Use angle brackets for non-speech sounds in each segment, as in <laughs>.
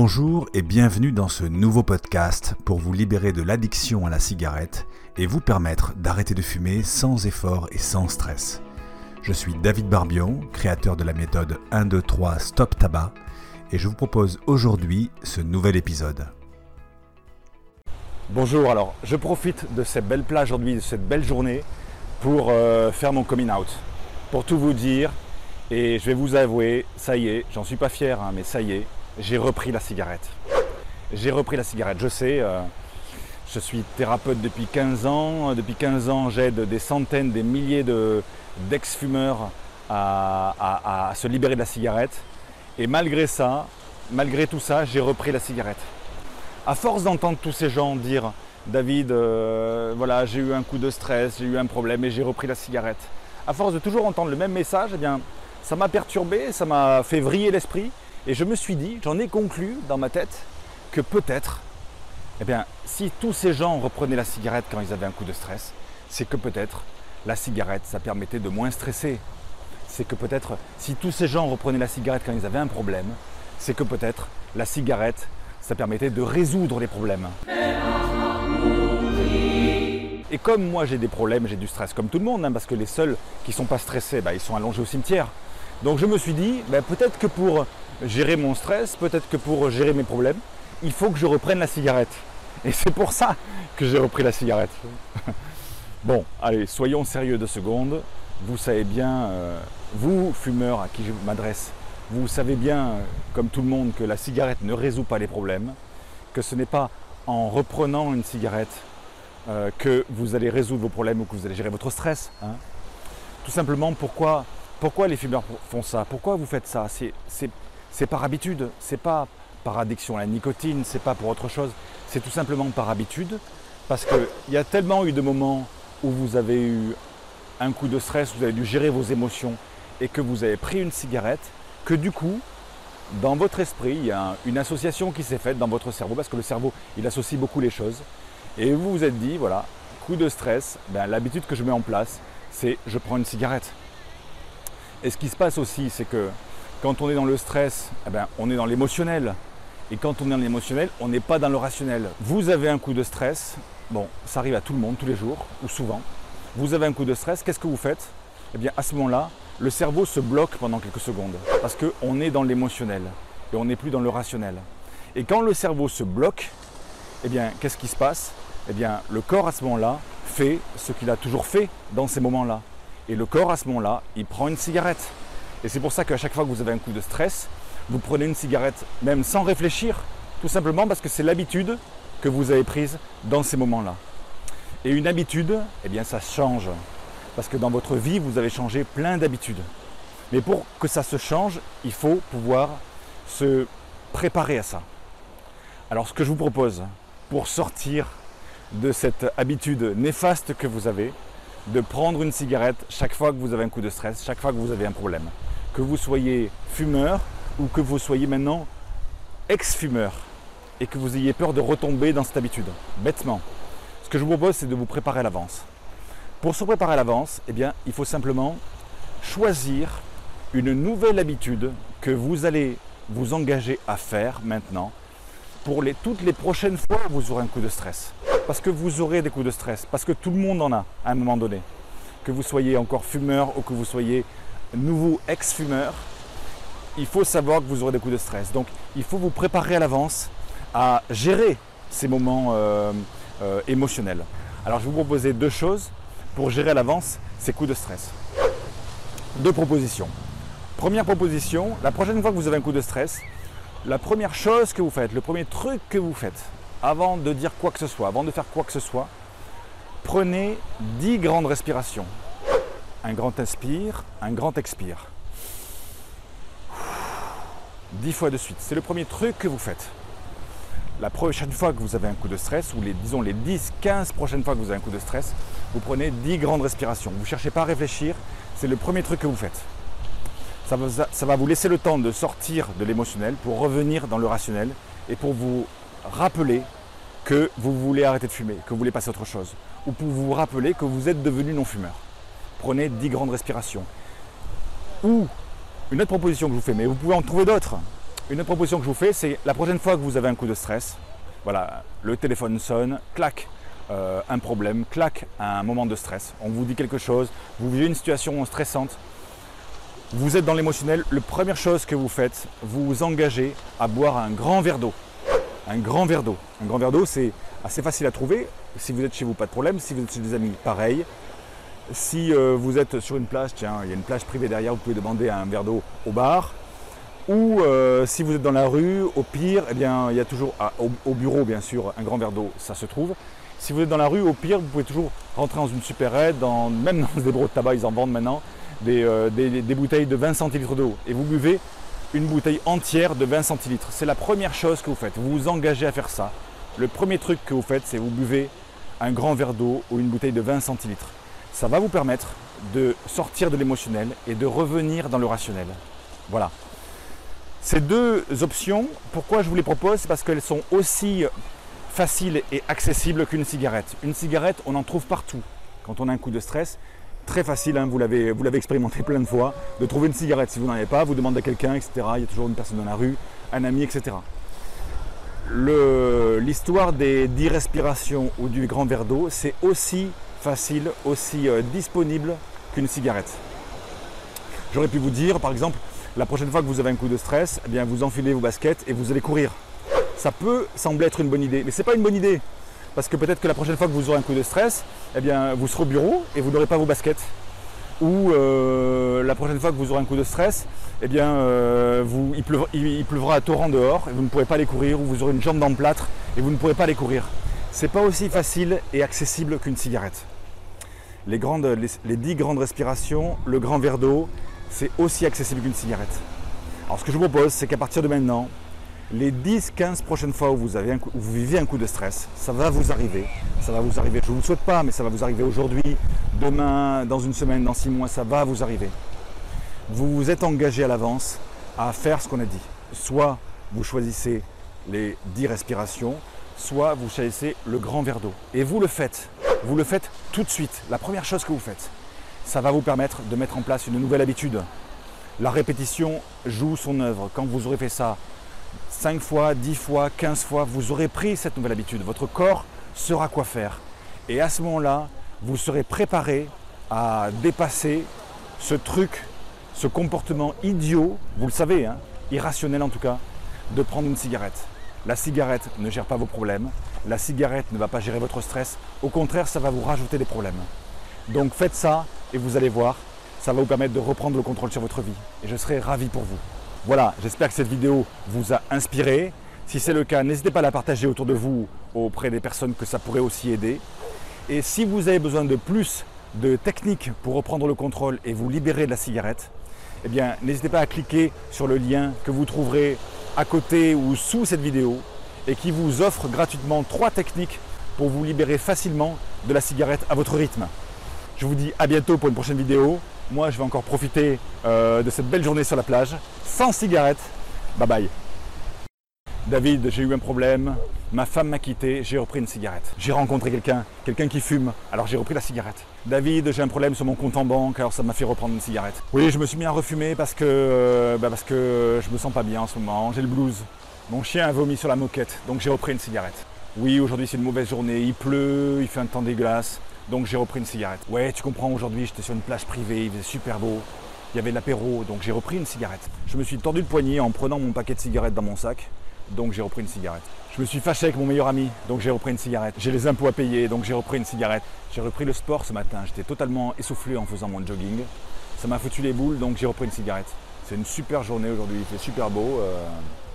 Bonjour et bienvenue dans ce nouveau podcast pour vous libérer de l'addiction à la cigarette et vous permettre d'arrêter de fumer sans effort et sans stress. Je suis David Barbion, créateur de la méthode 1, 2, 3 Stop Tabac et je vous propose aujourd'hui ce nouvel épisode. Bonjour, alors je profite de cette belle plage aujourd'hui, de cette belle journée pour euh, faire mon coming out. Pour tout vous dire, et je vais vous avouer, ça y est, j'en suis pas fier, hein, mais ça y est, j'ai repris la cigarette. J'ai repris la cigarette. Je sais, euh, je suis thérapeute depuis 15 ans. Depuis 15 ans, j'aide des centaines, des milliers d'ex-fumeurs à, se libérer de la cigarette. Et malgré ça, malgré tout ça, j'ai repris la cigarette. À force d'entendre tous ces gens dire David, euh, voilà, j'ai eu un coup de stress, j'ai eu un problème et j'ai repris la cigarette. À force de toujours entendre le même message, eh bien, ça m'a perturbé, ça m'a fait vriller l'esprit. Et je me suis dit, j'en ai conclu dans ma tête que peut-être, eh bien, si tous ces gens reprenaient la cigarette quand ils avaient un coup de stress, c'est que peut-être la cigarette, ça permettait de moins stresser. C'est que peut-être si tous ces gens reprenaient la cigarette quand ils avaient un problème, c'est que peut-être la cigarette, ça permettait de résoudre les problèmes. Et comme moi j'ai des problèmes, j'ai du stress comme tout le monde, hein, parce que les seuls qui ne sont pas stressés, bah, ils sont allongés au cimetière. Donc je me suis dit, bah, peut-être que pour gérer mon stress, peut-être que pour gérer mes problèmes, il faut que je reprenne la cigarette. Et c'est pour ça que j'ai repris la cigarette. <laughs> bon, allez, soyons sérieux deux secondes. Vous savez bien, euh, vous, fumeurs à qui je m'adresse, vous savez bien, euh, comme tout le monde, que la cigarette ne résout pas les problèmes, que ce n'est pas en reprenant une cigarette euh, que vous allez résoudre vos problèmes ou que vous allez gérer votre stress. Hein. Tout simplement, pourquoi, pourquoi les fumeurs font ça? Pourquoi vous faites ça? Par habitude, c'est pas par addiction à la nicotine, c'est pas pour autre chose, c'est tout simplement par habitude, parce qu'il y a tellement eu de moments où vous avez eu un coup de stress, vous avez dû gérer vos émotions et que vous avez pris une cigarette, que du coup, dans votre esprit, il y a une association qui s'est faite dans votre cerveau, parce que le cerveau, il associe beaucoup les choses, et vous vous êtes dit, voilà, coup de stress, ben, l'habitude que je mets en place, c'est je prends une cigarette. Et ce qui se passe aussi, c'est que quand on est dans le stress, eh ben, on est dans l'émotionnel. Et quand on est dans l'émotionnel, on n'est pas dans le rationnel. Vous avez un coup de stress, bon, ça arrive à tout le monde, tous les jours, ou souvent. Vous avez un coup de stress, qu'est-ce que vous faites? Eh bien, à ce moment-là, le cerveau se bloque pendant quelques secondes. Parce qu'on est dans l'émotionnel et on n'est plus dans le rationnel. Et quand le cerveau se bloque, eh bien, qu'est-ce qui se passe? Eh bien, le corps à ce moment-là fait ce qu'il a toujours fait dans ces moments-là. Et le corps à ce moment-là, il prend une cigarette. Et c'est pour ça qu'à chaque fois que vous avez un coup de stress, vous prenez une cigarette, même sans réfléchir, tout simplement parce que c'est l'habitude que vous avez prise dans ces moments-là. Et une habitude, eh bien ça change. Parce que dans votre vie, vous avez changé plein d'habitudes. Mais pour que ça se change, il faut pouvoir se préparer à ça. Alors ce que je vous propose pour sortir de cette habitude néfaste que vous avez, de prendre une cigarette chaque fois que vous avez un coup de stress, chaque fois que vous avez un problème que vous soyez fumeur ou que vous soyez maintenant ex-fumeur et que vous ayez peur de retomber dans cette habitude, bêtement. Ce que je vous propose, c'est de vous préparer à l'avance. Pour se préparer à l'avance, eh bien, il faut simplement choisir une nouvelle habitude que vous allez vous engager à faire maintenant pour toutes les prochaines fois où vous aurez un coup de stress. Parce que vous aurez des coups de stress, parce que tout le monde en a à un moment donné. Que vous soyez encore fumeur ou que vous soyez nouveau ex-fumeur, il faut savoir que vous aurez des coups de stress. Donc il faut vous préparer à l'avance à gérer ces moments euh, euh, émotionnels. Alors je vais vous proposer deux choses pour gérer à l'avance ces coups de stress. Deux propositions. Première proposition, la prochaine fois que vous avez un coup de stress, la première chose que vous faites, le premier truc que vous faites, avant de dire quoi que ce soit, avant de faire quoi que ce soit, prenez 10 grandes respirations un grand inspire, un grand expire. Dix fois de suite. C'est le premier truc que vous faites. La prochaine fois que vous avez un coup de stress, ou les, disons les 10, 15 prochaines fois que vous avez un coup de stress, vous prenez 10 grandes respirations. Vous ne cherchez pas à réfléchir, c'est le premier truc que vous faites. Ça va, ça va vous laisser le temps de sortir de l'émotionnel pour revenir dans le rationnel et pour vous rappeler que vous voulez arrêter de fumer, que vous voulez passer à autre chose, ou pour vous rappeler que vous êtes devenu non-fumeur prenez 10 grandes respirations. Ou une autre proposition que je vous fais, mais vous pouvez en trouver d'autres. Une autre proposition que je vous fais, c'est la prochaine fois que vous avez un coup de stress, voilà, le téléphone sonne, clac, euh, un problème, clac, un moment de stress. On vous dit quelque chose, vous vivez une situation stressante, vous êtes dans l'émotionnel, la première chose que vous faites, vous vous engagez à boire un grand verre d'eau. Un grand verre d'eau. Un grand verre d'eau, c'est assez facile à trouver. Si vous êtes chez vous, pas de problème. Si vous êtes chez des amis, pareil. Si euh, vous êtes sur une plage, tiens, il y a une plage privée derrière, vous pouvez demander un verre d'eau au bar. Ou euh, si vous êtes dans la rue, au pire, eh bien, il y a toujours, ah, au, bureau bien sûr, un grand verre d'eau, ça se trouve. Si vous êtes dans la rue, au pire, vous pouvez toujours rentrer dans une supérette, dans, même dans des bureaux de tabac, ils en vendent maintenant, euh, des, bouteilles de 20 centilitres d'eau. Et vous buvez une bouteille entière de 20 centilitres. C'est la première chose que vous faites. Vous vous engagez à faire ça. Le premier truc que vous faites, c'est vous buvez un grand verre d'eau ou une bouteille de 20 centilitres. Ça va vous permettre de sortir de l'émotionnel et de revenir dans le rationnel. Voilà. Ces deux options, pourquoi je vous les propose? C'est parce qu'elles sont aussi faciles et accessibles qu'une cigarette. Une cigarette, on en trouve partout. Quand on a un coup de stress, très facile, hein, vous l'avez expérimenté plein de fois, de trouver une cigarette. Si vous n'en avez pas, vous demandez à quelqu'un, etc. Il y a toujours une personne dans la rue, un ami, etc. L'histoire des 10 respirations ou du grand verre d'eau, c'est aussi facile, aussi euh, disponible qu'une cigarette. J'aurais pu vous dire, par exemple, la prochaine fois que vous avez un coup de stress, eh bien vous enfilez vos baskets et vous allez courir. Ça peut sembler être une bonne idée, mais ce n'est pas une bonne idée. Parce que peut-être que la prochaine fois que vous aurez un coup de stress, eh bien vous serez au bureau et vous n'aurez pas vos baskets. Ou euh, la prochaine fois que vous aurez un coup de stress, eh bien euh, il, pleuvra, à torrent dehors et vous ne pourrez pas aller courir, ou vous aurez une jambe dans le plâtre et vous ne pourrez pas aller courir. Ce n'est pas aussi facile et accessible qu'une cigarette. Les, grandes, les, les 10 grandes respirations, le grand verre d'eau, c'est aussi accessible qu'une cigarette. Alors ce que je vous propose, c'est qu'à partir de maintenant, les 10-15 prochaines fois où vous, avez un vous vivez un coup de stress, ça va vous arriver. Ça va vous arriver, je ne vous le souhaite pas, mais ça va vous arriver aujourd'hui, demain, dans une semaine, dans six mois, ça va vous arriver. Vous vous êtes engagé à l'avance à faire ce qu'on a dit. Soit vous choisissez les 10 respirations, soit vous choisissez le grand verre d'eau. Et vous le faites. Vous le faites tout de suite. La première chose que vous faites ça va vous permettre de mettre en place une nouvelle habitude. La répétition joue son œuvre. Quand vous aurez fait ça 5 fois, 10 fois, 15 fois, vous aurez pris cette nouvelle habitude. Votre corps saura quoi faire. Et à ce moment-là, vous serez préparé à dépasser ce truc, ce comportement idiot, vous le savez, hein, irrationnel en tout cas, de prendre une cigarette. La cigarette ne gère pas vos problèmes, la cigarette ne va pas gérer votre stress, au contraire, ça va vous rajouter des problèmes. Donc faites ça et vous allez voir, ça va vous permettre de reprendre le contrôle sur votre vie. Et je serai ravi pour vous. Voilà, j'espère que cette vidéo vous a inspiré. Si c'est le cas, n'hésitez pas à la partager autour de vous auprès des personnes que ça pourrait aussi aider. Et si vous avez besoin de plus de techniques pour reprendre le contrôle et vous libérer de la cigarette, eh bien n'hésitez pas à cliquer sur le lien que vous trouverez à côté ou sous cette vidéo et qui vous offre gratuitement trois techniques pour vous libérer facilement de la cigarette à votre rythme. Je vous dis à bientôt pour une prochaine vidéo. Moi, je vais encore profiter euh, de cette belle journée sur la plage, sans cigarette. Bye bye. David, j'ai eu un problème. Ma femme m'a quitté, j'ai repris une cigarette. J'ai rencontré quelqu'un, quelqu'un qui fume, alors j'ai repris la cigarette. David, j'ai un problème sur mon compte en banque, alors ça m'a fait reprendre une cigarette. Oui, je me suis mis à refumer parce que, euh, bah parce que je me sens pas bien en ce moment, j'ai le blues. Mon chien a vomi sur la moquette, donc j'ai repris une cigarette. Oui, aujourd'hui c'est une mauvaise journée, il pleut, il fait un temps dégueulasse. Donc j'ai repris une cigarette. Ouais, tu comprends, aujourd'hui j'étais sur une plage privée, il faisait super beau. Il y avait de l'apéro, donc j'ai repris une cigarette. Je me suis tordu le poignet en prenant mon paquet de cigarettes dans mon sac, donc j'ai repris une cigarette. Je me suis fâché avec mon meilleur ami, donc j'ai repris une cigarette. J'ai les impôts à payer, donc j'ai repris une cigarette. J'ai repris le sport ce matin, j'étais totalement essoufflé en faisant mon jogging. Ça m'a foutu les boules, donc j'ai repris une cigarette. C'est une super journée aujourd'hui, il fait super beau, euh,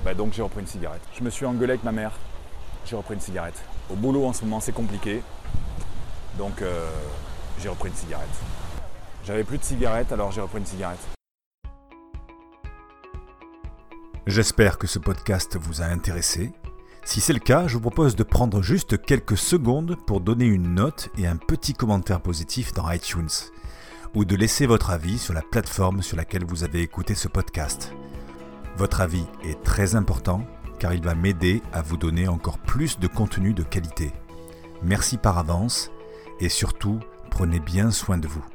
bah, donc j'ai repris une cigarette. Je me suis engueulé avec ma mère, j'ai repris une cigarette. Au boulot en ce moment c'est compliqué, donc euh, j'ai repris une cigarette. J'avais plus de cigarette, alors j'ai repris une cigarette. J'espère que ce podcast vous a intéressé. Si c'est le cas, je vous propose de prendre juste quelques secondes pour donner une note et un petit commentaire positif dans iTunes, ou de laisser votre avis sur la plateforme sur laquelle vous avez écouté ce podcast. Votre avis est très important car il va m'aider à vous donner encore plus de contenu de qualité. Merci par avance et surtout, prenez bien soin de vous.